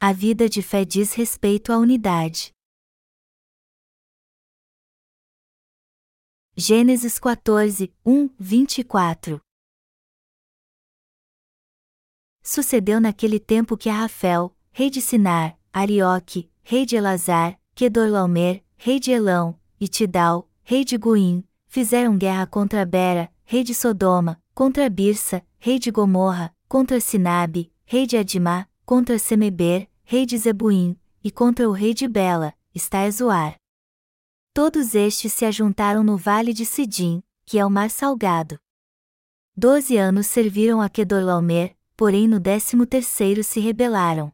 A vida de fé diz respeito à unidade. Gênesis 14, 1, 24 Sucedeu naquele tempo que Rafael, rei de Sinar, Arioque, rei de Elazar, Kedorlaomer, rei de Elão, e Tidal, rei de Guim, fizeram guerra contra Bera, rei de Sodoma, contra Birsa, rei de Gomorra, contra Sinabe, rei de Adimá, contra Semeber, rei de Zebuim, e contra o rei de Bela, está Ezoar. Todos estes se ajuntaram no vale de Sidim, que é o mar salgado. Doze anos serviram a Kedorlaomer, porém no décimo terceiro se rebelaram.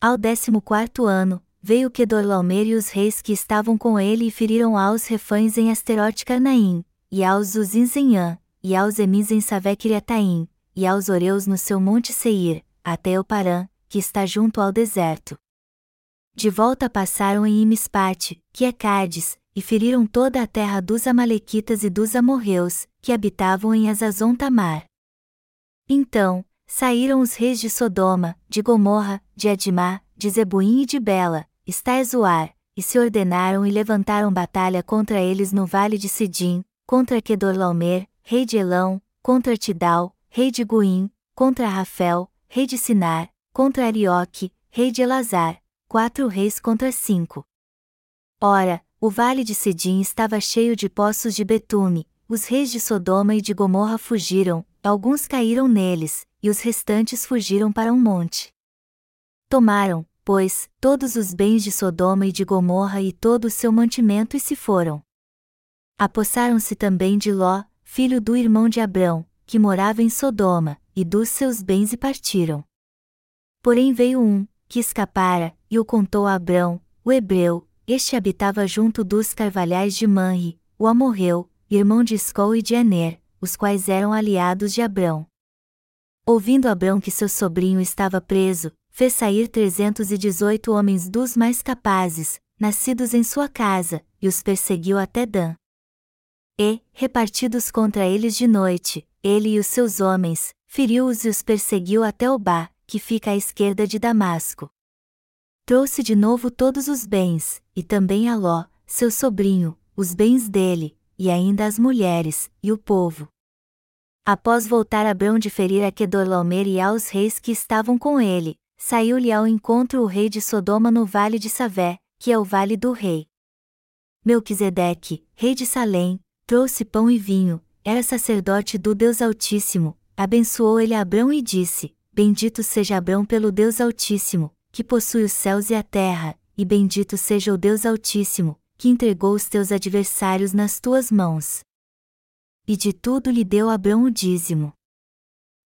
Ao décimo quarto ano, veio Kedorlaomer e os reis que estavam com ele e feriram aos refães em Asterote Carnaim, e aos Uzins em An, e aos Emis em Savekiriataim, e aos Oreus no seu monte Seir, até o Parã, que está junto ao deserto. De volta passaram em Imispate, que é Cádiz, e feriram toda a terra dos Amalequitas e dos Amorreus, que habitavam em Azazon Tamar. Então, saíram os reis de Sodoma, de Gomorra, de Adimá, de Zebuim e de Bela, Estaezoar, e se ordenaram e levantaram batalha contra eles no vale de Sidim, contra Kedorlaomer, rei de Elão, contra Tidal, rei de Guim, contra Rafel, rei de Sinar, contra Arioque, rei de Elazar, quatro reis contra cinco. Ora, o vale de Sidim estava cheio de poços de betume, os reis de Sodoma e de Gomorra fugiram, alguns caíram neles, e os restantes fugiram para um monte. Tomaram, pois, todos os bens de Sodoma e de Gomorra e todo o seu mantimento e se foram. Apossaram-se também de Ló, filho do irmão de Abrão, que morava em Sodoma, e dos seus bens e partiram. Porém veio um, que escapara, e o contou a Abrão, o hebreu, este habitava junto dos carvalhais de Manri, o amorreu, irmão de Escol e de Aner, os quais eram aliados de Abrão. Ouvindo Abrão que seu sobrinho estava preso, fez sair trezentos e dezoito homens dos mais capazes, nascidos em sua casa, e os perseguiu até Dan. E, repartidos contra eles de noite, ele e os seus homens, feriu-os e os perseguiu até Obá, que fica à esquerda de Damasco. Trouxe de novo todos os bens, e também a Ló, seu sobrinho, os bens dele, e ainda as mulheres, e o povo. Após voltar Abrão de ferir a Kedorlaomer e aos reis que estavam com ele, saiu-lhe ao encontro o rei de Sodoma no vale de Savé, que é o vale do rei. Melquisedeque, rei de Salém, trouxe pão e vinho, era sacerdote do Deus Altíssimo, abençoou ele Abrão e disse: Bendito seja Abrão pelo Deus Altíssimo, que possui os céus e a terra, e bendito seja o Deus Altíssimo, que entregou os teus adversários nas tuas mãos. E de tudo lhe deu Abrão o dízimo.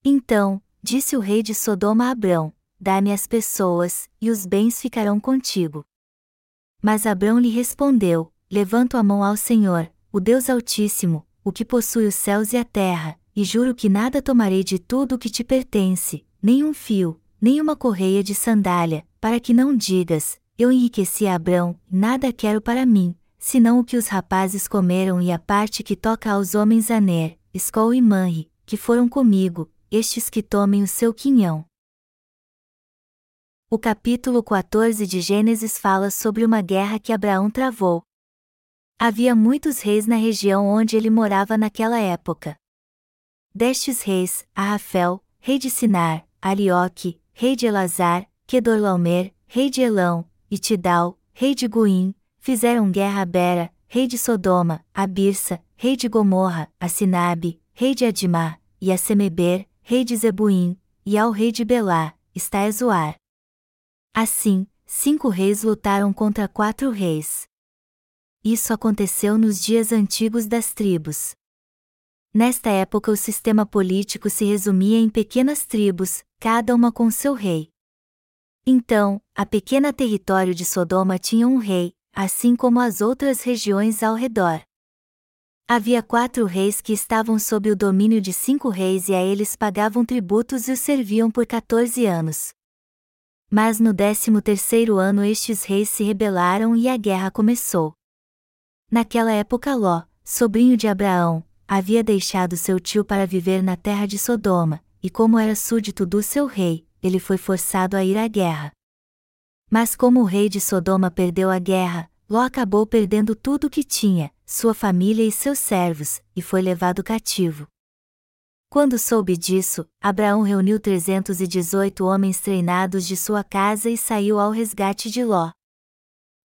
Então, disse o rei de Sodoma a Abrão: Dá-me as pessoas, e os bens ficarão contigo. Mas Abrão lhe respondeu: Levanto a mão ao Senhor, o Deus Altíssimo, o que possui os céus e a terra, e juro que nada tomarei de tudo o que te pertence, nem um fio, nem uma correia de sandália, para que não digas, eu enriqueci a Abrão, nada quero para mim, senão o que os rapazes comeram e a parte que toca aos homens Aner, Escol e Manri, que foram comigo, estes que tomem o seu quinhão. O capítulo 14 de Gênesis fala sobre uma guerra que Abraão travou. Havia muitos reis na região onde ele morava naquela época. Destes reis, Arrafel, rei de Sinar, Arioque, rei de Elazar, Kedorlaomer, rei de Elão, e Tidal, rei de Guim, fizeram guerra a Bera, rei de Sodoma, a Birsa, rei de Gomorra, a Sinabe, rei de Adimá, e a Semeber, rei de Zebuim, e ao rei de Belá, está Ezoar. Assim, cinco reis lutaram contra quatro reis. Isso aconteceu nos dias antigos das tribos. Nesta época o sistema político se resumia em pequenas tribos, cada uma com seu rei. Então, a pequena território de Sodoma tinha um rei, assim como as outras regiões ao redor. Havia quatro reis que estavam sob o domínio de cinco reis e a eles pagavam tributos e os serviam por 14 anos. Mas no décimo terceiro ano estes reis se rebelaram e a guerra começou. Naquela época Ló, sobrinho de Abraão, havia deixado seu tio para viver na terra de Sodoma, e como era súdito do seu rei, ele foi forçado a ir à guerra. Mas como o rei de Sodoma perdeu a guerra, Ló acabou perdendo tudo o que tinha, sua família e seus servos, e foi levado cativo. Quando soube disso, Abraão reuniu 318 homens treinados de sua casa e saiu ao resgate de Ló.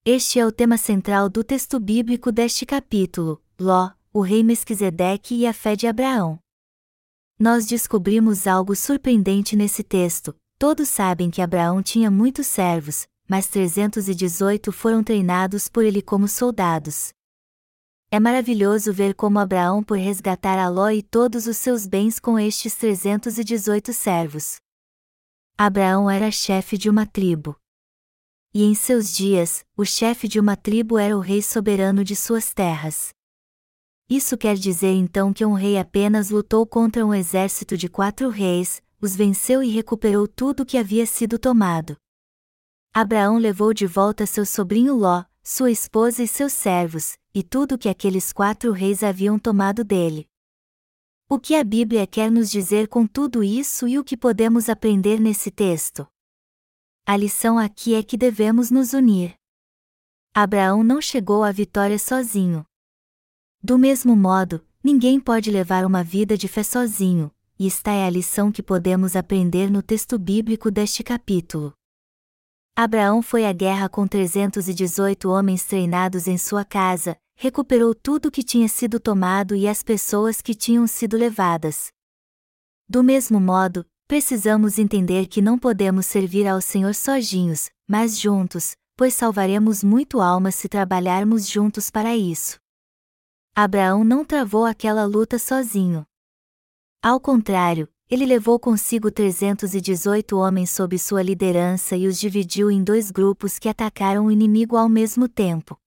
Este é o tema central do texto bíblico deste capítulo: Ló, o rei Mesquisedeque e a fé de Abraão. Nós descobrimos algo surpreendente nesse texto. Todos sabem que Abraão tinha muitos servos, mas 318 foram treinados por ele como soldados. É maravilhoso ver como Abraão por resgatar a Ló e todos os seus bens com estes 318 servos. Abraão era chefe de uma tribo. E em seus dias, o chefe de uma tribo era o rei soberano de suas terras. Isso quer dizer então que um rei apenas lutou contra um exército de quatro reis, os venceu e recuperou tudo que havia sido tomado. Abraão levou de volta seu sobrinho Ló, sua esposa e seus servos, e tudo que aqueles quatro reis haviam tomado dele. O que a Bíblia quer nos dizer com tudo isso e o que podemos aprender nesse texto? A lição aqui é que devemos nos unir. Abraão não chegou à vitória sozinho. Do mesmo modo, ninguém pode levar uma vida de fé sozinho, e esta é a lição que podemos aprender no texto bíblico deste capítulo. Abraão foi à guerra com 318 homens treinados em sua casa, recuperou tudo que tinha sido tomado e as pessoas que tinham sido levadas. Do mesmo modo, precisamos entender que não podemos servir ao Senhor sozinhos, mas juntos, pois salvaremos muito almas se trabalharmos juntos para isso. Abraão não travou aquela luta sozinho. Ao contrário, ele levou consigo 318 homens sob sua liderança e os dividiu em dois grupos que atacaram o inimigo ao mesmo tempo.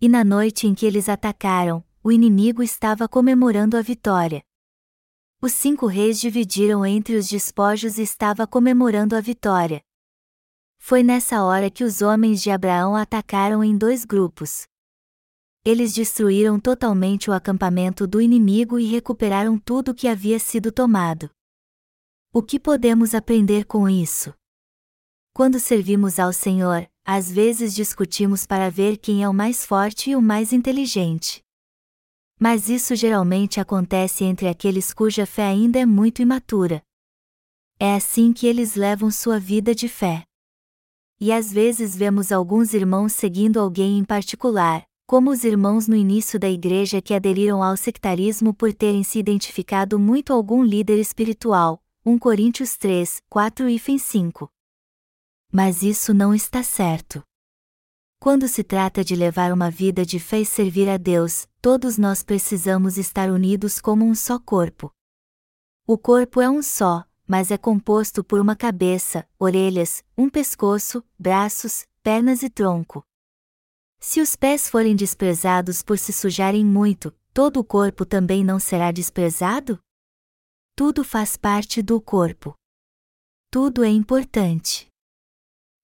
E na noite em que eles atacaram, o inimigo estava comemorando a vitória. Os cinco reis dividiram entre os despojos e estava comemorando a vitória. Foi nessa hora que os homens de Abraão atacaram em dois grupos. Eles destruíram totalmente o acampamento do inimigo e recuperaram tudo que havia sido tomado. O que podemos aprender com isso? Quando servimos ao Senhor, às vezes discutimos para ver quem é o mais forte e o mais inteligente. Mas isso geralmente acontece entre aqueles cuja fé ainda é muito imatura. É assim que eles levam sua vida de fé. E às vezes vemos alguns irmãos seguindo alguém em particular, como os irmãos no início da igreja que aderiram ao sectarismo por terem se identificado muito a algum líder espiritual, 1 Coríntios 3, 4 e 5. Mas isso não está certo. Quando se trata de levar uma vida de fé e servir a Deus, todos nós precisamos estar unidos como um só corpo. O corpo é um só, mas é composto por uma cabeça, orelhas, um pescoço, braços, pernas e tronco. Se os pés forem desprezados por se sujarem muito, todo o corpo também não será desprezado? Tudo faz parte do corpo. Tudo é importante.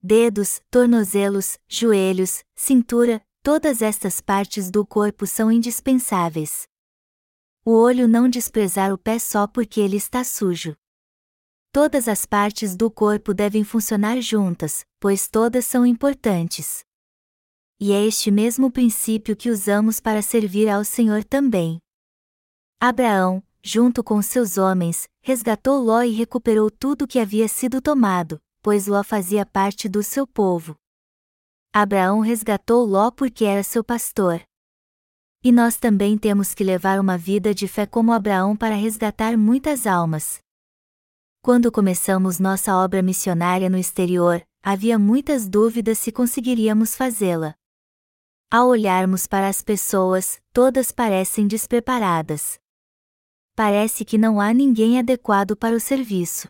Dedos, tornozelos, joelhos, cintura, todas estas partes do corpo são indispensáveis. O olho não desprezar o pé só porque ele está sujo. Todas as partes do corpo devem funcionar juntas, pois todas são importantes e é este mesmo princípio que usamos para servir ao Senhor também. Abraão, junto com seus homens, resgatou Ló e recuperou tudo que havia sido tomado, pois Ló fazia parte do seu povo. Abraão resgatou Ló porque era seu pastor. E nós também temos que levar uma vida de fé como Abraão para resgatar muitas almas. Quando começamos nossa obra missionária no exterior, havia muitas dúvidas se conseguiríamos fazê-la. Ao olharmos para as pessoas, todas parecem despreparadas. Parece que não há ninguém adequado para o serviço.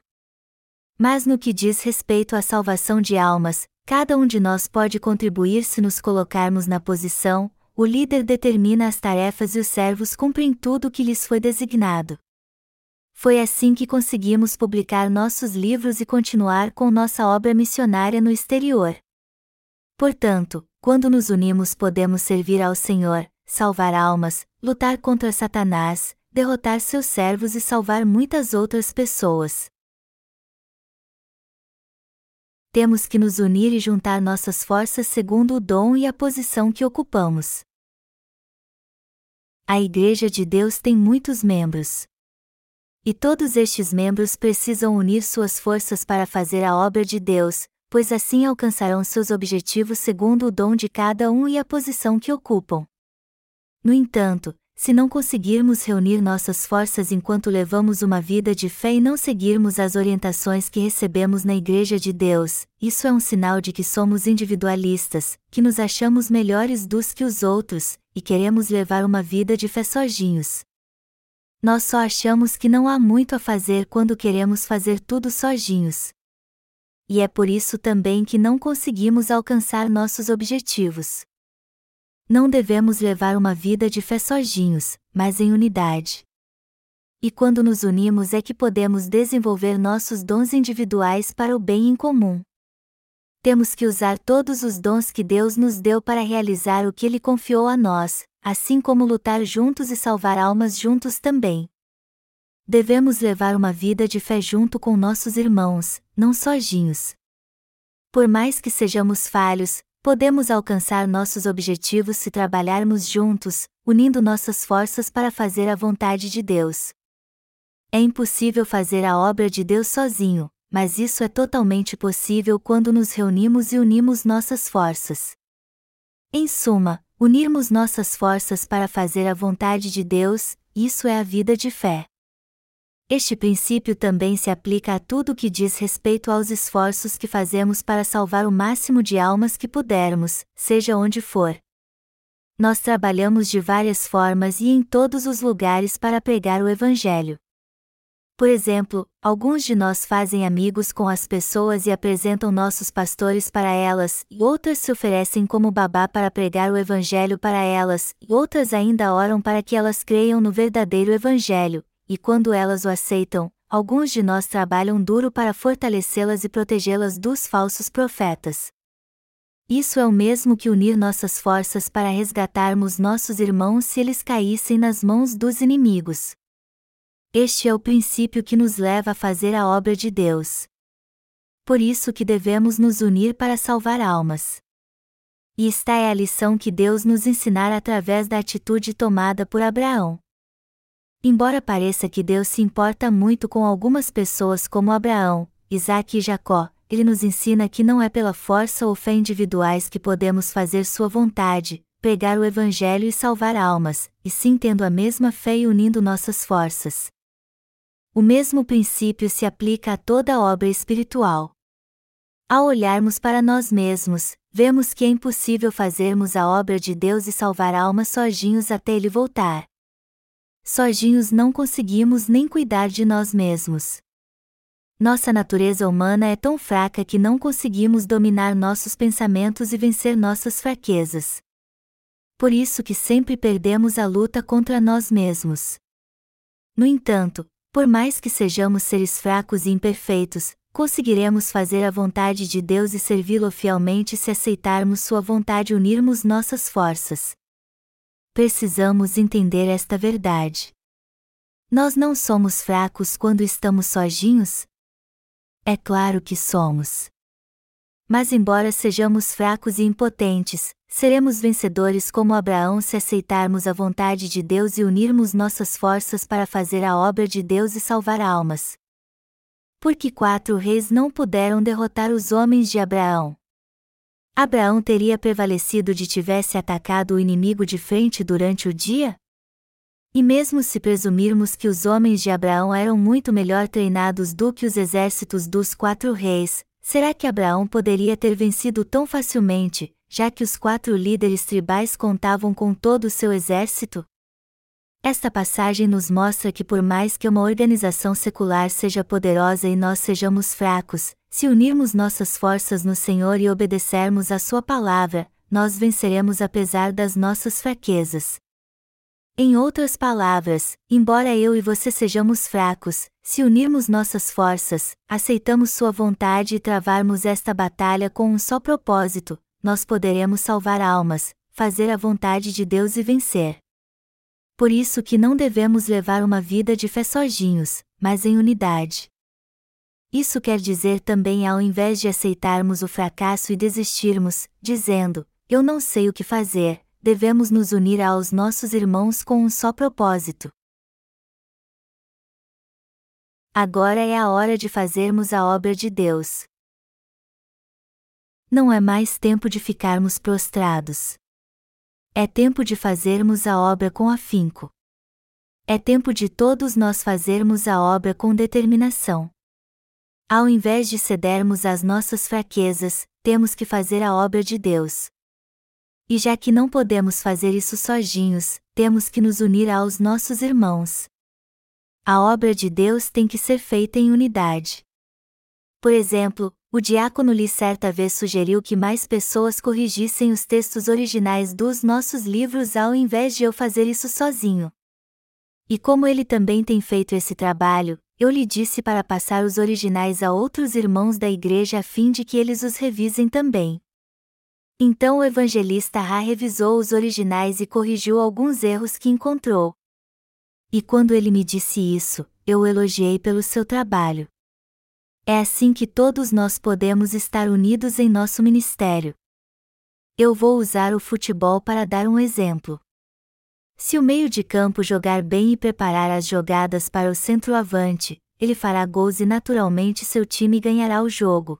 Mas no que diz respeito à salvação de almas, cada um de nós pode contribuir se nos colocarmos na posição, o líder determina as tarefas e os servos cumprem tudo o que lhes foi designado. Foi assim que conseguimos publicar nossos livros e continuar com nossa obra missionária no exterior. Portanto, quando nos unimos, podemos servir ao Senhor, salvar almas, lutar contra Satanás, derrotar seus servos e salvar muitas outras pessoas. Temos que nos unir e juntar nossas forças segundo o dom e a posição que ocupamos. A Igreja de Deus tem muitos membros. E todos estes membros precisam unir suas forças para fazer a obra de Deus, pois assim alcançarão seus objetivos segundo o dom de cada um e a posição que ocupam. No entanto, se não conseguirmos reunir nossas forças enquanto levamos uma vida de fé e não seguirmos as orientações que recebemos na Igreja de Deus, isso é um sinal de que somos individualistas, que nos achamos melhores dos que os outros, e queremos levar uma vida de fé sozinhos. Nós só achamos que não há muito a fazer quando queremos fazer tudo sozinhos e é por isso também que não conseguimos alcançar nossos objetivos. Não devemos levar uma vida de fé sozinhos, mas em unidade. E quando nos unimos é que podemos desenvolver nossos dons individuais para o bem em comum. Temos que usar todos os dons que Deus nos deu para realizar o que Ele confiou a nós, assim como lutar juntos e salvar almas juntos também. Devemos levar uma vida de fé junto com nossos irmãos, não sozinhos. Por mais que sejamos falhos, podemos alcançar nossos objetivos se trabalharmos juntos, unindo nossas forças para fazer a vontade de Deus. É impossível fazer a obra de Deus sozinho, mas isso é totalmente possível quando nos reunimos e unimos nossas forças. Em suma, unirmos nossas forças para fazer a vontade de Deus, isso é a vida de fé. Este princípio também se aplica a tudo que diz respeito aos esforços que fazemos para salvar o máximo de almas que pudermos, seja onde for. Nós trabalhamos de várias formas e em todos os lugares para pregar o Evangelho. Por exemplo, alguns de nós fazem amigos com as pessoas e apresentam nossos pastores para elas, e outras se oferecem como babá para pregar o Evangelho para elas, e outras ainda oram para que elas creiam no verdadeiro Evangelho, e quando elas o aceitam, alguns de nós trabalham duro para fortalecê-las e protegê-las dos falsos profetas. Isso é o mesmo que unir nossas forças para resgatarmos nossos irmãos se eles caíssem nas mãos dos inimigos. Este é o princípio que nos leva a fazer a obra de Deus. Por isso que devemos nos unir para salvar almas. E esta é a lição que Deus nos ensinar através da atitude tomada por Abraão. Embora pareça que Deus se importa muito com algumas pessoas como Abraão, Isaac e Jacó, ele nos ensina que não é pela força ou fé individuais que podemos fazer sua vontade, pregar o Evangelho e salvar almas, e sim tendo a mesma fé e unindo nossas forças. O mesmo princípio se aplica a toda obra espiritual. Ao olharmos para nós mesmos, vemos que é impossível fazermos a obra de Deus e salvar almas sozinhos até Ele voltar sozinhos não conseguimos nem cuidar de nós mesmos. Nossa natureza humana é tão fraca que não conseguimos dominar nossos pensamentos e vencer nossas fraquezas. Por isso que sempre perdemos a luta contra nós mesmos. No entanto, por mais que sejamos seres fracos e imperfeitos, conseguiremos fazer a vontade de Deus e servi-lo fielmente se aceitarmos sua vontade e unirmos nossas forças precisamos entender esta verdade. Nós não somos fracos quando estamos sozinhos? É claro que somos. Mas, embora sejamos fracos e impotentes, seremos vencedores como Abraão se aceitarmos a vontade de Deus e unirmos nossas forças para fazer a obra de Deus e salvar almas. Porque quatro reis não puderam derrotar os homens de Abraão. Abraão teria prevalecido de tivesse atacado o inimigo de frente durante o dia? E mesmo se presumirmos que os homens de Abraão eram muito melhor treinados do que os exércitos dos quatro reis, será que Abraão poderia ter vencido tão facilmente, já que os quatro líderes tribais contavam com todo o seu exército? Esta passagem nos mostra que, por mais que uma organização secular seja poderosa e nós sejamos fracos, se unirmos nossas forças no Senhor e obedecermos à Sua palavra, nós venceremos apesar das nossas fraquezas. Em outras palavras, embora eu e você sejamos fracos, se unirmos nossas forças, aceitamos Sua vontade e travarmos esta batalha com um só propósito, nós poderemos salvar almas, fazer a vontade de Deus e vencer. Por isso que não devemos levar uma vida de fé sozinhos, mas em unidade. Isso quer dizer também ao invés de aceitarmos o fracasso e desistirmos, dizendo, eu não sei o que fazer, devemos nos unir aos nossos irmãos com um só propósito. Agora é a hora de fazermos a obra de Deus. Não é mais tempo de ficarmos prostrados. É tempo de fazermos a obra com afinco. É tempo de todos nós fazermos a obra com determinação. Ao invés de cedermos às nossas fraquezas, temos que fazer a obra de Deus. E já que não podemos fazer isso sozinhos, temos que nos unir aos nossos irmãos. A obra de Deus tem que ser feita em unidade. Por exemplo, o diácono Lee certa vez sugeriu que mais pessoas corrigissem os textos originais dos nossos livros ao invés de eu fazer isso sozinho. E como ele também tem feito esse trabalho, eu lhe disse para passar os originais a outros irmãos da igreja a fim de que eles os revisem também. Então o evangelista Ha revisou os originais e corrigiu alguns erros que encontrou. E quando ele me disse isso, eu o elogiei pelo seu trabalho. É assim que todos nós podemos estar unidos em nosso ministério. Eu vou usar o futebol para dar um exemplo. Se o meio de campo jogar bem e preparar as jogadas para o centroavante, ele fará gols e naturalmente seu time ganhará o jogo.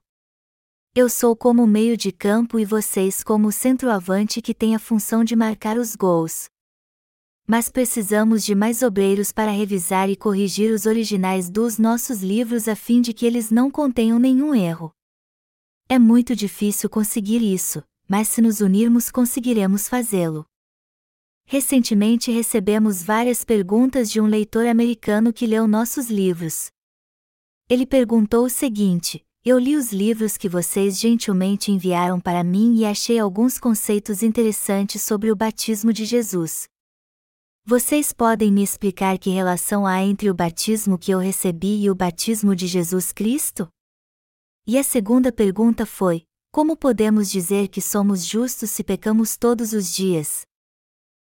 Eu sou como o meio de campo e vocês como o centroavante que tem a função de marcar os gols. Mas precisamos de mais obreiros para revisar e corrigir os originais dos nossos livros a fim de que eles não contenham nenhum erro. É muito difícil conseguir isso, mas se nos unirmos conseguiremos fazê-lo. Recentemente recebemos várias perguntas de um leitor americano que leu nossos livros. Ele perguntou o seguinte: eu li os livros que vocês gentilmente enviaram para mim e achei alguns conceitos interessantes sobre o batismo de Jesus. Vocês podem me explicar que relação há entre o batismo que eu recebi e o batismo de Jesus Cristo? E a segunda pergunta foi: como podemos dizer que somos justos se pecamos todos os dias?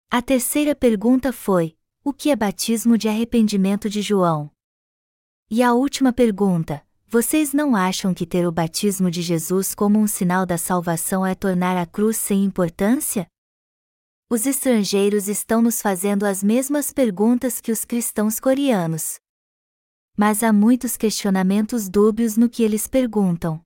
A terceira pergunta foi: o que é batismo de arrependimento de João? E a última pergunta: vocês não acham que ter o batismo de Jesus como um sinal da salvação é tornar a cruz sem importância? Os estrangeiros estão nos fazendo as mesmas perguntas que os cristãos coreanos. Mas há muitos questionamentos dúbios no que eles perguntam.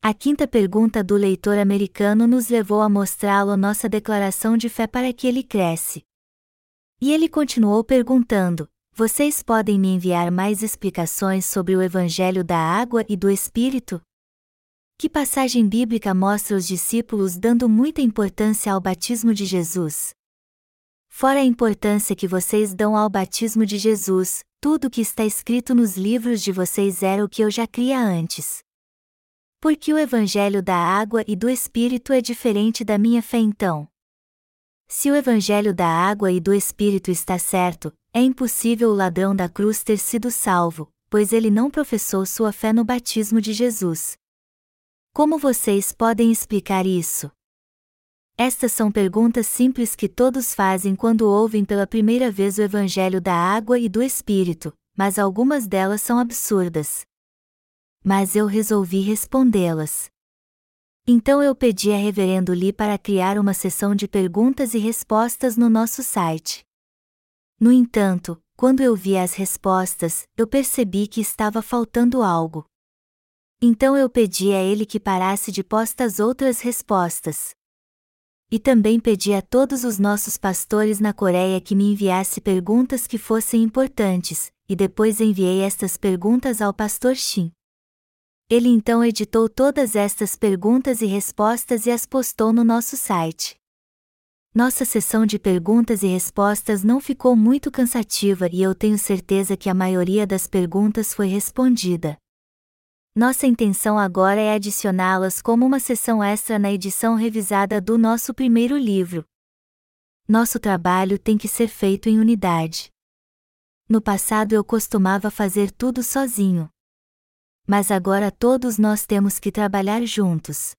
A quinta pergunta do leitor americano nos levou a mostrá-lo nossa declaração de fé para que ele cresce. E ele continuou perguntando: vocês podem me enviar mais explicações sobre o Evangelho da Água e do Espírito? Que passagem bíblica mostra os discípulos dando muita importância ao batismo de Jesus? Fora a importância que vocês dão ao batismo de Jesus, tudo o que está escrito nos livros de vocês era o que eu já cria antes. Porque o Evangelho da Água e do Espírito é diferente da minha fé então? Se o Evangelho da Água e do Espírito está certo, é impossível o ladrão da cruz ter sido salvo, pois ele não professou sua fé no batismo de Jesus. Como vocês podem explicar isso? Estas são perguntas simples que todos fazem quando ouvem pela primeira vez o Evangelho da água e do Espírito, mas algumas delas são absurdas. Mas eu resolvi respondê-las. Então eu pedi a Reverendo Lee para criar uma sessão de perguntas e respostas no nosso site. No entanto, quando eu vi as respostas, eu percebi que estava faltando algo. Então eu pedi a ele que parasse de postas outras respostas. E também pedi a todos os nossos pastores na Coreia que me enviasse perguntas que fossem importantes, e depois enviei estas perguntas ao pastor Shin. Ele então editou todas estas perguntas e respostas e as postou no nosso site. Nossa sessão de perguntas e respostas não ficou muito cansativa e eu tenho certeza que a maioria das perguntas foi respondida. Nossa intenção agora é adicioná-las como uma sessão extra na edição revisada do nosso primeiro livro. Nosso trabalho tem que ser feito em unidade. No passado eu costumava fazer tudo sozinho. Mas agora todos nós temos que trabalhar juntos.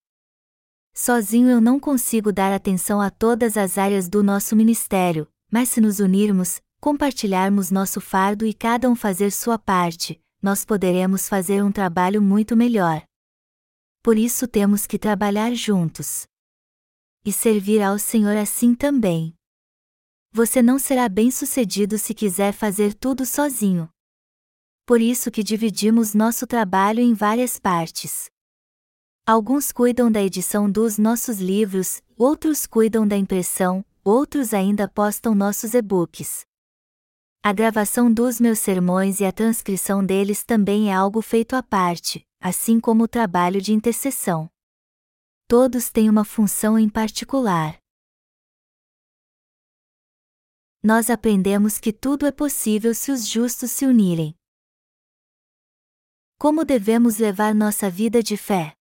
Sozinho eu não consigo dar atenção a todas as áreas do nosso ministério, mas se nos unirmos, compartilharmos nosso fardo e cada um fazer sua parte, nós poderemos fazer um trabalho muito melhor. Por isso temos que trabalhar juntos. E servir ao Senhor assim também. Você não será bem-sucedido se quiser fazer tudo sozinho. Por isso que dividimos nosso trabalho em várias partes. Alguns cuidam da edição dos nossos livros, outros cuidam da impressão, outros ainda postam nossos e-books. A gravação dos meus sermões e a transcrição deles também é algo feito à parte, assim como o trabalho de intercessão. Todos têm uma função em particular. Nós aprendemos que tudo é possível se os justos se unirem. Como devemos levar nossa vida de fé?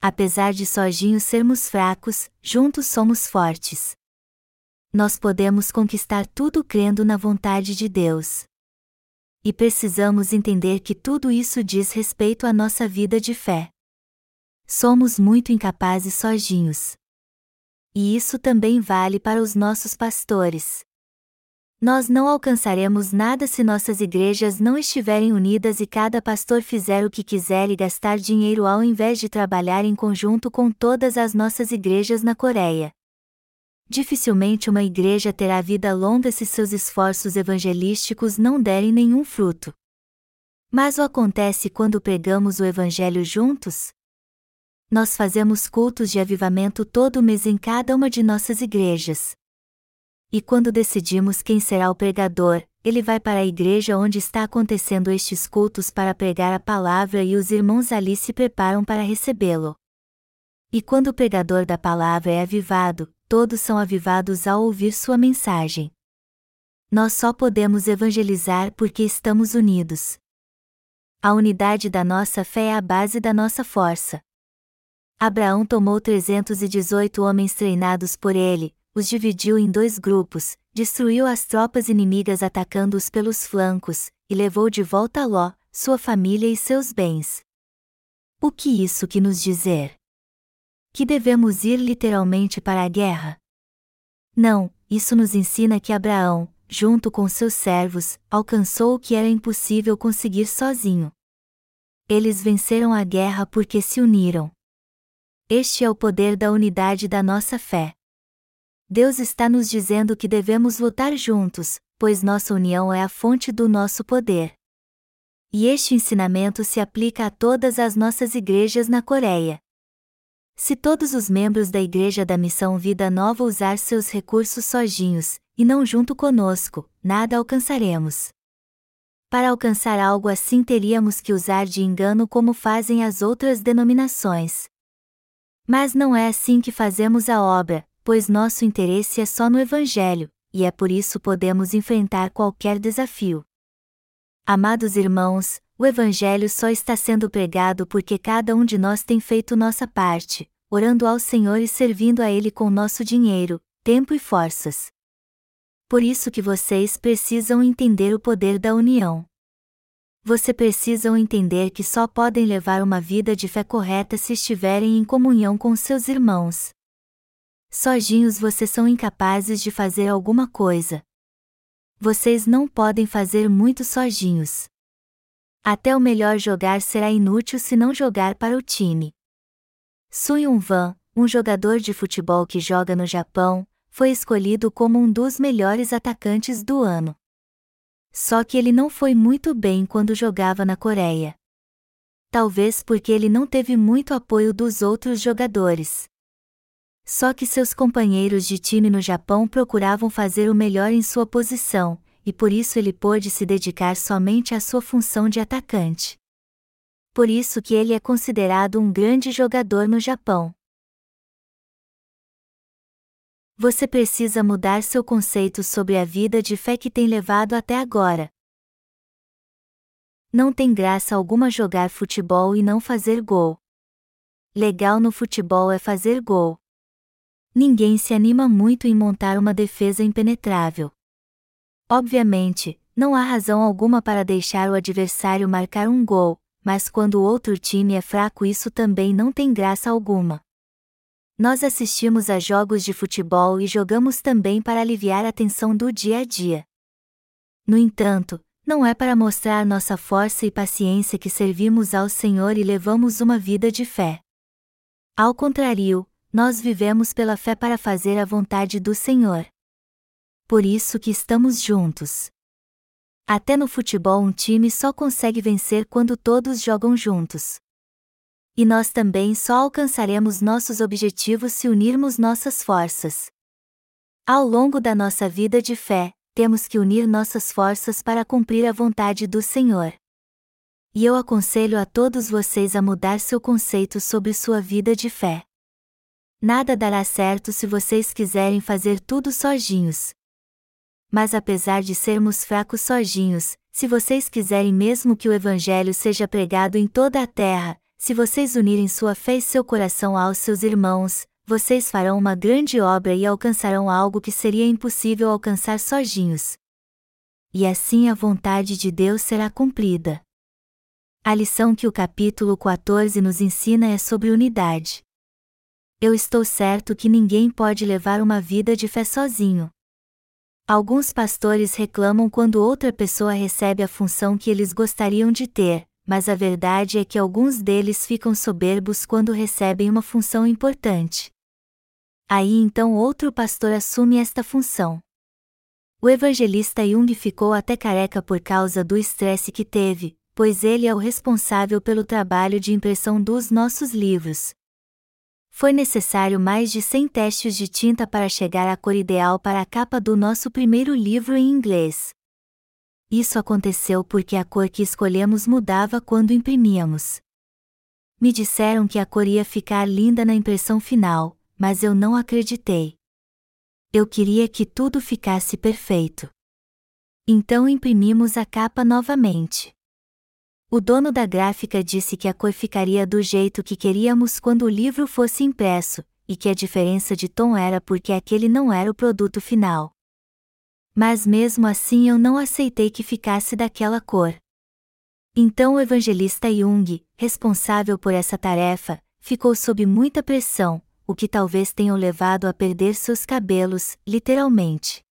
Apesar de sozinhos sermos fracos, juntos somos fortes. Nós podemos conquistar tudo crendo na vontade de Deus. E precisamos entender que tudo isso diz respeito à nossa vida de fé. Somos muito incapazes sozinhos. E isso também vale para os nossos pastores. Nós não alcançaremos nada se nossas igrejas não estiverem unidas e cada pastor fizer o que quiser e gastar dinheiro ao invés de trabalhar em conjunto com todas as nossas igrejas na Coreia. Dificilmente uma igreja terá vida longa se seus esforços evangelísticos não derem nenhum fruto. Mas o acontece quando pregamos o Evangelho juntos? Nós fazemos cultos de avivamento todo mês em cada uma de nossas igrejas. E quando decidimos quem será o pregador, ele vai para a igreja onde está acontecendo estes cultos para pregar a palavra e os irmãos ali se preparam para recebê-lo. E quando o pregador da palavra é avivado, todos são avivados ao ouvir sua mensagem. Nós só podemos evangelizar porque estamos unidos. A unidade da nossa fé é a base da nossa força. Abraão tomou 318 homens treinados por ele, os dividiu em dois grupos, destruiu as tropas inimigas atacando-os pelos flancos, e levou de volta Ló, sua família e seus bens. O que isso que nos dizer? Que devemos ir literalmente para a guerra? Não, isso nos ensina que Abraão, junto com seus servos, alcançou o que era impossível conseguir sozinho. Eles venceram a guerra porque se uniram. Este é o poder da unidade da nossa fé. Deus está nos dizendo que devemos lutar juntos, pois nossa união é a fonte do nosso poder. E este ensinamento se aplica a todas as nossas igrejas na Coreia. Se todos os membros da Igreja da Missão Vida Nova usar seus recursos sozinhos, e não junto conosco, nada alcançaremos. Para alcançar algo assim teríamos que usar de engano como fazem as outras denominações. Mas não é assim que fazemos a obra, pois nosso interesse é só no Evangelho, e é por isso podemos enfrentar qualquer desafio. Amados irmãos, o Evangelho só está sendo pregado porque cada um de nós tem feito nossa parte, orando ao Senhor e servindo a Ele com nosso dinheiro, tempo e forças. Por isso que vocês precisam entender o poder da união. Você precisam entender que só podem levar uma vida de fé correta se estiverem em comunhão com seus irmãos. Sozinhos vocês são incapazes de fazer alguma coisa. Vocês não podem fazer muito sozinhos. Até o melhor jogar será inútil se não jogar para o time. Sun Van, um jogador de futebol que joga no Japão, foi escolhido como um dos melhores atacantes do ano. Só que ele não foi muito bem quando jogava na Coreia. Talvez porque ele não teve muito apoio dos outros jogadores. Só que seus companheiros de time no Japão procuravam fazer o melhor em sua posição, e por isso ele pôde se dedicar somente à sua função de atacante. Por isso que ele é considerado um grande jogador no Japão. Você precisa mudar seu conceito sobre a vida de fé que tem levado até agora. Não tem graça alguma jogar futebol e não fazer gol. Legal no futebol é fazer gol ninguém se anima muito em montar uma defesa impenetrável. Obviamente, não há razão alguma para deixar o adversário marcar um gol, mas quando o outro time é fraco, isso também não tem graça alguma. Nós assistimos a jogos de futebol e jogamos também para aliviar a tensão do dia a dia. No entanto, Não é para mostrar nossa força e paciência que servimos ao Senhor e levamos uma vida de fé. Ao contrário, nós vivemos pela fé para fazer a vontade do Senhor. Por isso que estamos juntos. Até no futebol um time só consegue vencer quando todos jogam juntos. E nós também só alcançaremos nossos objetivos se unirmos nossas forças. Ao longo da nossa vida de fé, temos que unir nossas forças para cumprir a vontade do Senhor. E eu aconselho a todos vocês a mudar seu conceito sobre sua vida de fé. Nada dará certo se vocês quiserem fazer tudo sozinhos. Mas apesar de sermos fracos sozinhos, se vocês quiserem mesmo que o Evangelho seja pregado em toda a terra, se vocês unirem sua fé e seu coração aos seus irmãos, vocês farão uma grande obra e alcançarão algo que seria impossível alcançar sozinhos. E assim a vontade de Deus será cumprida. A lição que o capítulo 14 nos ensina é sobre unidade. Eu estou certo que ninguém pode levar uma vida de fé sozinho. Alguns pastores reclamam quando outra pessoa recebe a função que eles gostariam de ter, mas a verdade é que alguns deles ficam soberbos quando recebem uma função importante. Aí então outro pastor assume esta função. O evangelista Jung ficou até careca por causa do estresse que teve, pois ele é o responsável pelo trabalho de impressão dos nossos livros. Foi necessário mais de 100 testes de tinta para chegar à cor ideal para a capa do nosso primeiro livro em inglês. Isso aconteceu porque a cor que escolhemos mudava quando imprimíamos. Me disseram que a cor ia ficar linda na impressão final, mas eu não acreditei. Eu queria que tudo ficasse perfeito. Então imprimimos a capa novamente. O dono da gráfica disse que a cor ficaria do jeito que queríamos quando o livro fosse impresso, e que a diferença de tom era porque aquele não era o produto final mas mesmo assim eu não aceitei que ficasse daquela cor. Então o evangelista Jung, responsável por essa tarefa, ficou sob muita pressão, o que talvez tenha levado a perder seus cabelos, literalmente.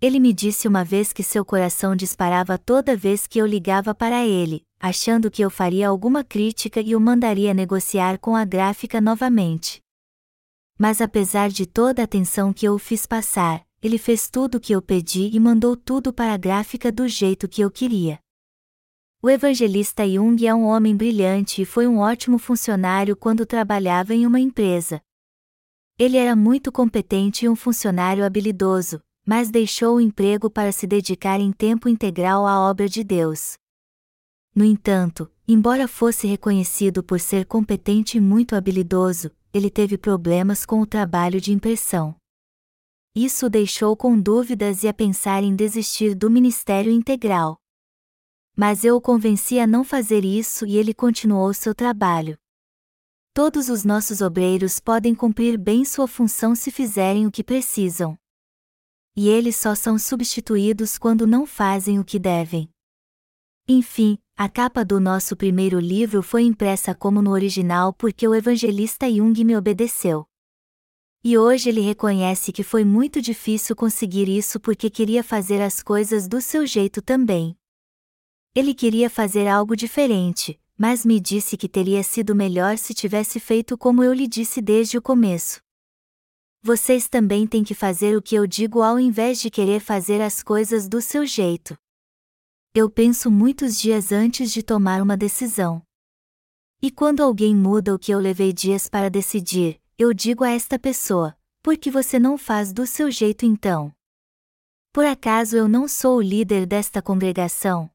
Ele me disse uma vez que seu coração disparava toda vez que eu ligava para ele, achando que eu faria alguma crítica e o mandaria negociar com a gráfica novamente. Mas apesar de toda a atenção que eu o fiz passar, ele fez tudo o que eu pedi e mandou tudo para a gráfica do jeito que eu queria. O evangelista Jung é um homem brilhante e foi um ótimo funcionário quando trabalhava em uma empresa. Ele era muito competente e um funcionário habilidoso, mas deixou o emprego para se dedicar em tempo integral à obra de Deus. No entanto, embora fosse reconhecido por ser competente e muito habilidoso, ele teve problemas com o trabalho de impressão. Isso o deixou com dúvidas e a pensar em desistir do ministério integral. Mas eu o convenci a não fazer isso e ele continuou seu trabalho. Todos os nossos obreiros podem cumprir bem sua função se fizerem o que precisam. E eles só são substituídos quando não fazem o que devem. Enfim, a capa do nosso primeiro livro foi impressa como no original porque o evangelista Jung me obedeceu. E hoje ele reconhece que foi muito difícil conseguir isso porque queria fazer as coisas do seu jeito também. Ele queria fazer algo diferente, mas me disse que teria sido melhor se tivesse feito como eu lhe disse desde o começo. Vocês também têm que fazer o que eu digo ao invés de querer fazer as coisas do seu jeito. Eu penso muitos dias antes de tomar uma decisão. E quando alguém muda o que eu levei dias para decidir, eu digo a esta pessoa: por que você não faz do seu jeito então? Por acaso eu não sou o líder desta congregação?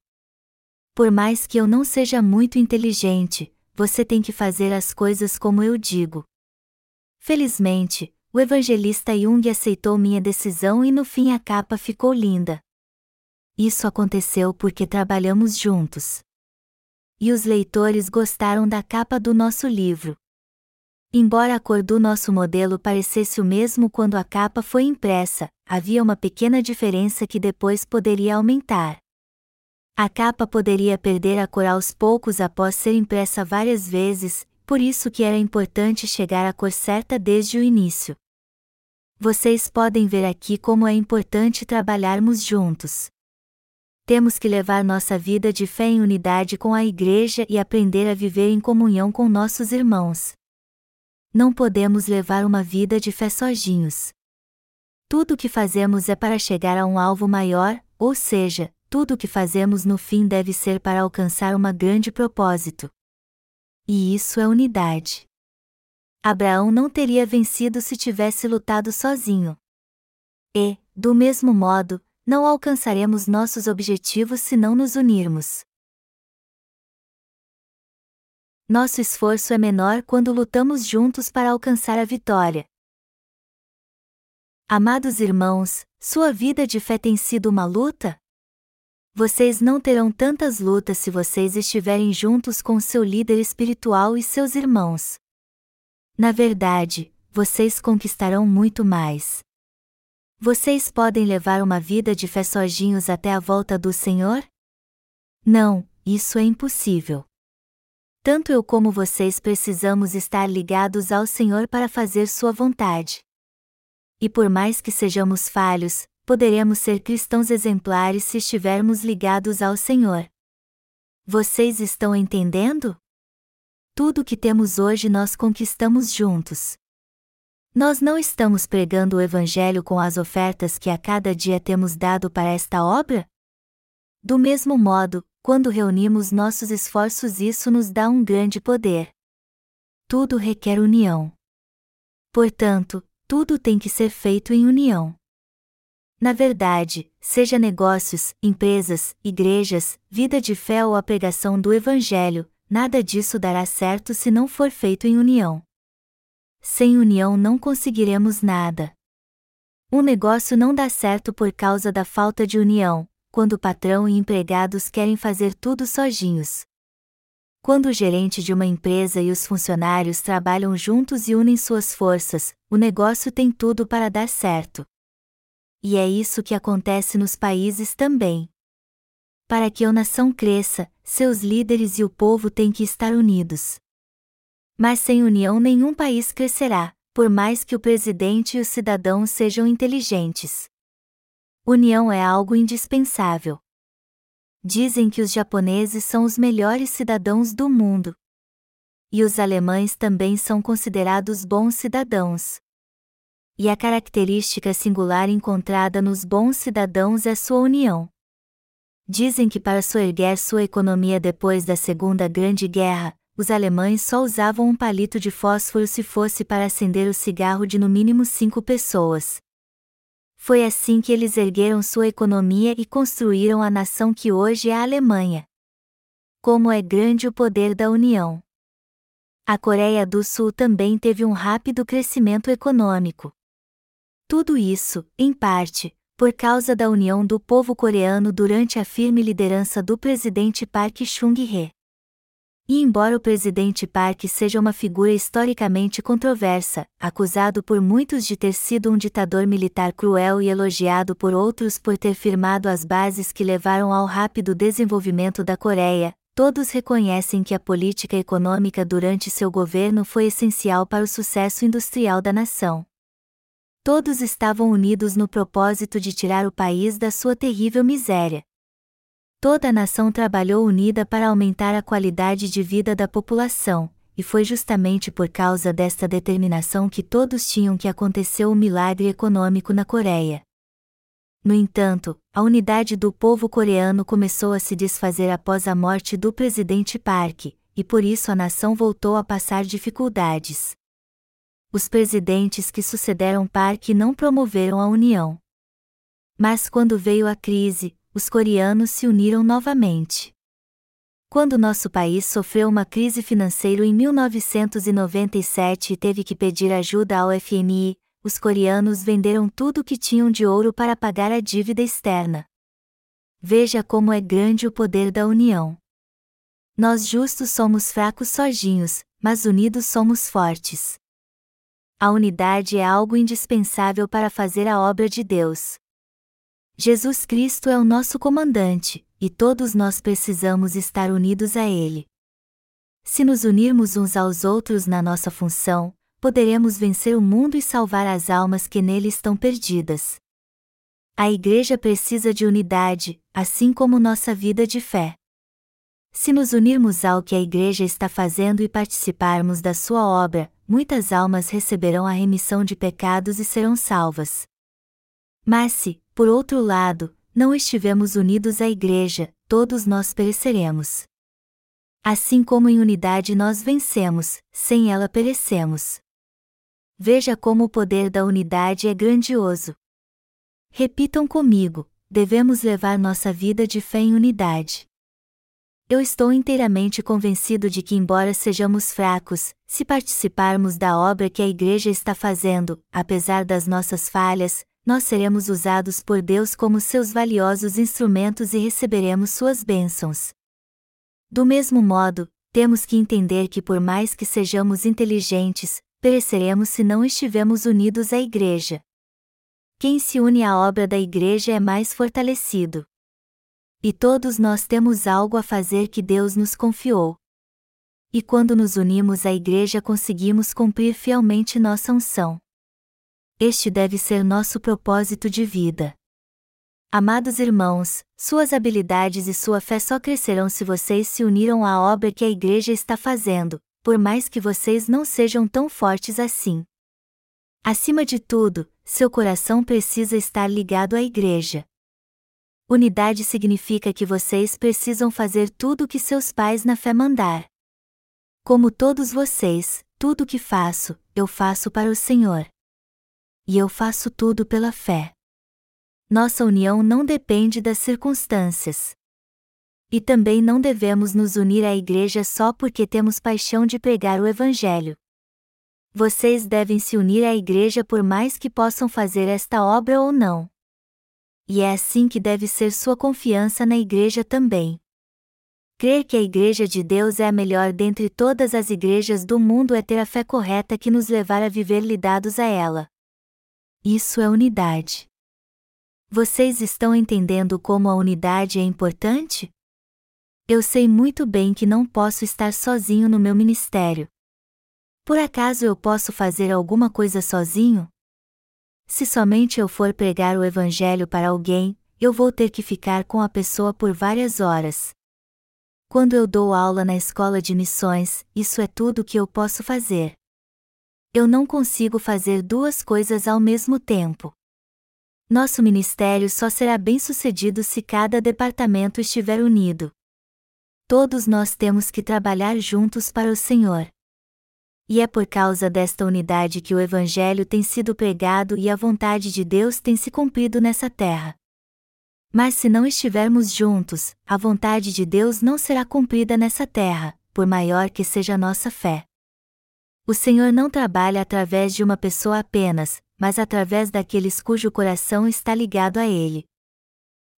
Por mais que eu não seja muito inteligente, você tem que fazer as coisas como eu digo. Felizmente, o evangelista Jung aceitou minha decisão e no fim a capa ficou linda. Isso aconteceu porque trabalhamos juntos. E os leitores gostaram da capa do nosso livro. Embora a cor do nosso modelo parecesse o mesmo quando a capa foi impressa, havia uma pequena diferença que depois poderia aumentar. A capa poderia perder a cor aos poucos após ser impressa várias vezes, por isso que era importante chegar à cor certa desde o início. Vocês podem ver aqui como é importante trabalharmos juntos. temos que levar nossa vida de fé em unidade com a Igreja e aprender a viver em comunhão com nossos irmãos. Não podemos levar uma vida de fé sozinhos. Tudo o que fazemos é para chegar a um alvo maior, ou seja, tudo o que fazemos no fim deve ser para alcançar uma grande propósito. E isso é unidade. Abraão não teria vencido se tivesse lutado sozinho. E, do mesmo modo, não alcançaremos nossos objetivos se não nos unirmos. Nosso esforço é menor quando lutamos juntos para alcançar a vitória. Amados irmãos, sua vida de fé tem sido uma luta? Vocês não terão tantas lutas se vocês estiverem juntos com seu líder espiritual e seus irmãos. Na verdade, vocês conquistarão muito mais. Vocês podem levar uma vida de fé sozinhos até a volta do Senhor? Não, isso é impossível. Tanto eu como vocês precisamos estar ligados ao Senhor para fazer Sua vontade. E por mais que sejamos falhos, poderemos ser cristãos exemplares se estivermos ligados ao Senhor. Vocês estão entendendo? Tudo o que temos hoje nós conquistamos juntos. Nós não estamos pregando o Evangelho com as ofertas que a cada dia temos dado para esta obra? Do mesmo modo, quando reunimos nossos esforços, isso nos dá um grande poder. Tudo requer união. Portanto, tudo tem que ser feito em união. Na verdade, seja negócios, empresas, igrejas, vida de fé ou a pregação do Evangelho, nada disso dará certo se não for feito em união. Sem união não conseguiremos nada. Um negócio não dá certo por causa da falta de união, quando o patrão e empregados querem fazer tudo sozinhos. Quando o gerente de uma empresa e os funcionários trabalham juntos e unem suas forças, o negócio tem tudo para dar certo. E é isso que acontece nos países também. Para que a nação cresça, seus líderes e o povo têm que estar unidos. Mas sem união nenhum país crescerá, por mais que o presidente e os cidadãos sejam inteligentes. União é algo indispensável. Dizem que os japoneses são os melhores cidadãos do mundo. E os alemães também são considerados bons cidadãos. E a característica singular encontrada nos bons cidadãos é sua união. Dizem que para soerguer sua economia depois da Segunda Grande Guerra, os alemães só usavam um palito de fósforo se fosse para acender o cigarro de no mínimo cinco pessoas. Foi assim que eles ergueram sua economia e construíram a nação que hoje é a Alemanha. Como é grande o poder da união! A Coreia do Sul também teve um rápido crescimento econômico. Tudo isso, em parte, por causa da união do povo coreano durante a firme liderança do presidente Park Chung-hee. E embora o presidente Park seja uma figura historicamente controversa, acusado por muitos de ter sido um ditador militar cruel e elogiado por outros por ter firmado as bases que levaram ao rápido desenvolvimento da Coreia, todos reconhecem que a política econômica durante seu governo foi essencial para o sucesso industrial da nação. Todos estavam unidos no propósito de tirar o país da sua terrível miséria. Toda a nação trabalhou unida para aumentar a qualidade de vida da população, e foi justamente por causa desta determinação que todos tinham que aconteceu o milagre econômico na Coreia. No entanto, a unidade do povo coreano começou a se desfazer após a morte do presidente Park, e por isso a nação voltou a passar dificuldades. Os presidentes que sucederam Park não promoveram a união. Mas quando veio a crise, os coreanos se uniram novamente. Quando nosso país sofreu uma crise financeira em 1997 e teve que pedir ajuda ao FMI, os coreanos venderam tudo o que tinham de ouro para pagar a dívida externa. Veja como é grande o poder da união. Nós justos somos fracos sozinhos, mas unidos somos fortes. A unidade é algo indispensável para fazer a obra de Deus. Jesus Cristo é o nosso comandante, e todos nós precisamos estar unidos a Ele. Se nos unirmos uns aos outros na nossa função, poderemos vencer o mundo e salvar as almas que nele estão perdidas. A igreja precisa de unidade, assim como nossa vida de fé. Se nos unirmos ao que a igreja está fazendo e participarmos da sua obra, muitas almas receberão a remissão de pecados e serão salvas. Mas se, por outro lado, não estivermos unidos à igreja, todos nós pereceremos. Assim como em unidade nós vencemos, sem ela perecemos. Veja como o poder da unidade é grandioso. Repitam comigo: devemos levar nossa vida de fé em unidade. Eu estou inteiramente convencido de que, embora sejamos fracos, se participarmos da obra que a Igreja está fazendo, apesar das nossas falhas, nós seremos usados por Deus como seus valiosos instrumentos e receberemos suas bênçãos. Do mesmo modo, temos que entender que, por mais que sejamos inteligentes, pereceremos se não estivermos unidos à Igreja. Quem se une à obra da igreja é mais fortalecido. E todos nós temos algo a fazer que Deus nos confiou. E quando nos unimos à igreja conseguimos cumprir fielmente nossa unção. Este deve ser nosso propósito de vida. Amados irmãos, suas habilidades e sua fé só crescerão se vocês se uniram à obra que a igreja está fazendo, por mais que vocês não sejam tão fortes assim. Acima de tudo, seu coração precisa estar ligado à igreja. Unidade significa que vocês precisam fazer tudo o que seus pais na fé mandar. Como todos vocês, tudo o que faço, eu faço para o Senhor. E eu faço tudo pela fé. Nossa união não depende das circunstâncias. E também não devemos nos unir à igreja só porque temos paixão de pregar o Evangelho vocês devem se unir à igreja por mais que possam fazer esta obra ou não. E é assim que deve ser sua confiança na igreja também. Crer que a Igreja de Deus é a melhor dentre todas as igrejas do mundo é ter a fé correta que nos levar a viver lidados a ela. Isso é unidade. Vocês estão entendendo como a unidade é importante? Eu sei muito bem que não posso estar sozinho no meu ministério, por acaso eu posso fazer alguma coisa sozinho? Se somente eu for pregar o Evangelho para alguém, eu vou ter que ficar com a pessoa por várias horas. Quando eu dou aula na escola de missões, isso é tudo que eu posso fazer. Eu não consigo fazer duas coisas ao mesmo tempo. Nosso ministério só será bem sucedido se cada departamento estiver unido. Todos nós temos que trabalhar juntos para o Senhor. E é por causa desta unidade que o Evangelho tem sido pregado e a vontade de Deus tem se cumprido nessa terra. Mas se não estivermos juntos, a vontade de Deus não será cumprida nessa terra, por maior que seja a nossa fé. O Senhor não trabalha através de uma pessoa apenas, mas através daqueles cujo coração está ligado a Ele.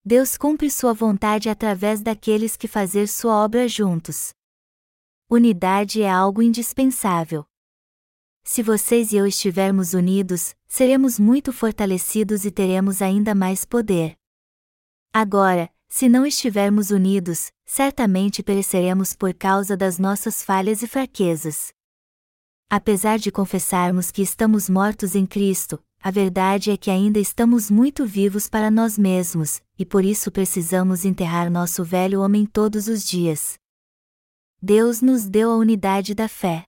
Deus cumpre sua vontade através daqueles que fazer sua obra juntos. Unidade é algo indispensável. Se vocês e eu estivermos unidos, seremos muito fortalecidos e teremos ainda mais poder. Agora, se não estivermos unidos, certamente pereceremos por causa das nossas falhas e fraquezas. Apesar de confessarmos que estamos mortos em Cristo, a verdade é que ainda estamos muito vivos para nós mesmos, e por isso precisamos enterrar nosso velho homem todos os dias. Deus nos deu a unidade da fé.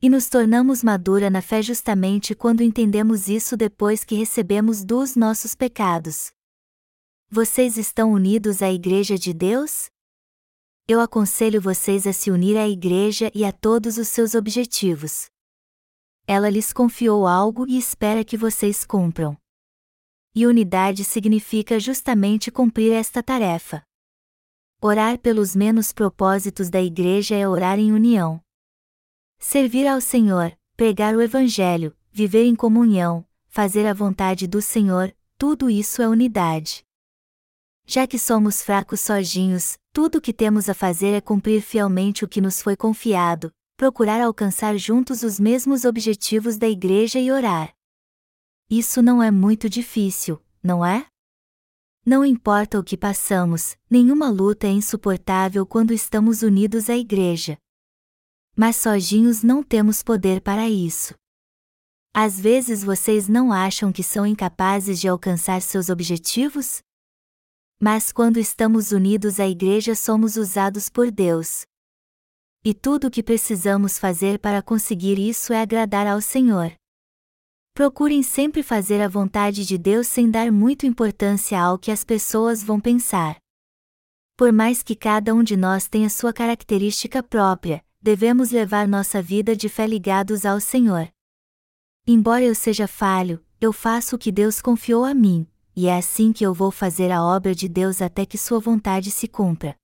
E nos tornamos madura na fé justamente quando entendemos isso depois que recebemos dos nossos pecados. Vocês estão unidos à Igreja de Deus? Eu aconselho vocês a se unir à Igreja e a todos os seus objetivos. Ela lhes confiou algo e espera que vocês cumpram. E unidade significa justamente cumprir esta tarefa. Orar pelos menos propósitos da Igreja é orar em união. Servir ao Senhor, pregar o Evangelho, viver em comunhão, fazer a vontade do Senhor, tudo isso é unidade. Já que somos fracos sozinhos, tudo o que temos a fazer é cumprir fielmente o que nos foi confiado, procurar alcançar juntos os mesmos objetivos da Igreja e orar. Isso não é muito difícil, não é? Não importa o que passamos, nenhuma luta é insuportável quando estamos unidos à Igreja. Mas sozinhos não temos poder para isso. Às vezes vocês não acham que são incapazes de alcançar seus objetivos? Mas quando estamos unidos à Igreja, somos usados por Deus. E tudo o que precisamos fazer para conseguir isso é agradar ao Senhor. Procurem sempre fazer a vontade de Deus sem dar muita importância ao que as pessoas vão pensar. Por mais que cada um de nós tenha sua característica própria, devemos levar nossa vida de fé ligados ao Senhor. Embora eu seja falho, eu faço o que Deus confiou a mim, e é assim que eu vou fazer a obra de Deus até que sua vontade se cumpra.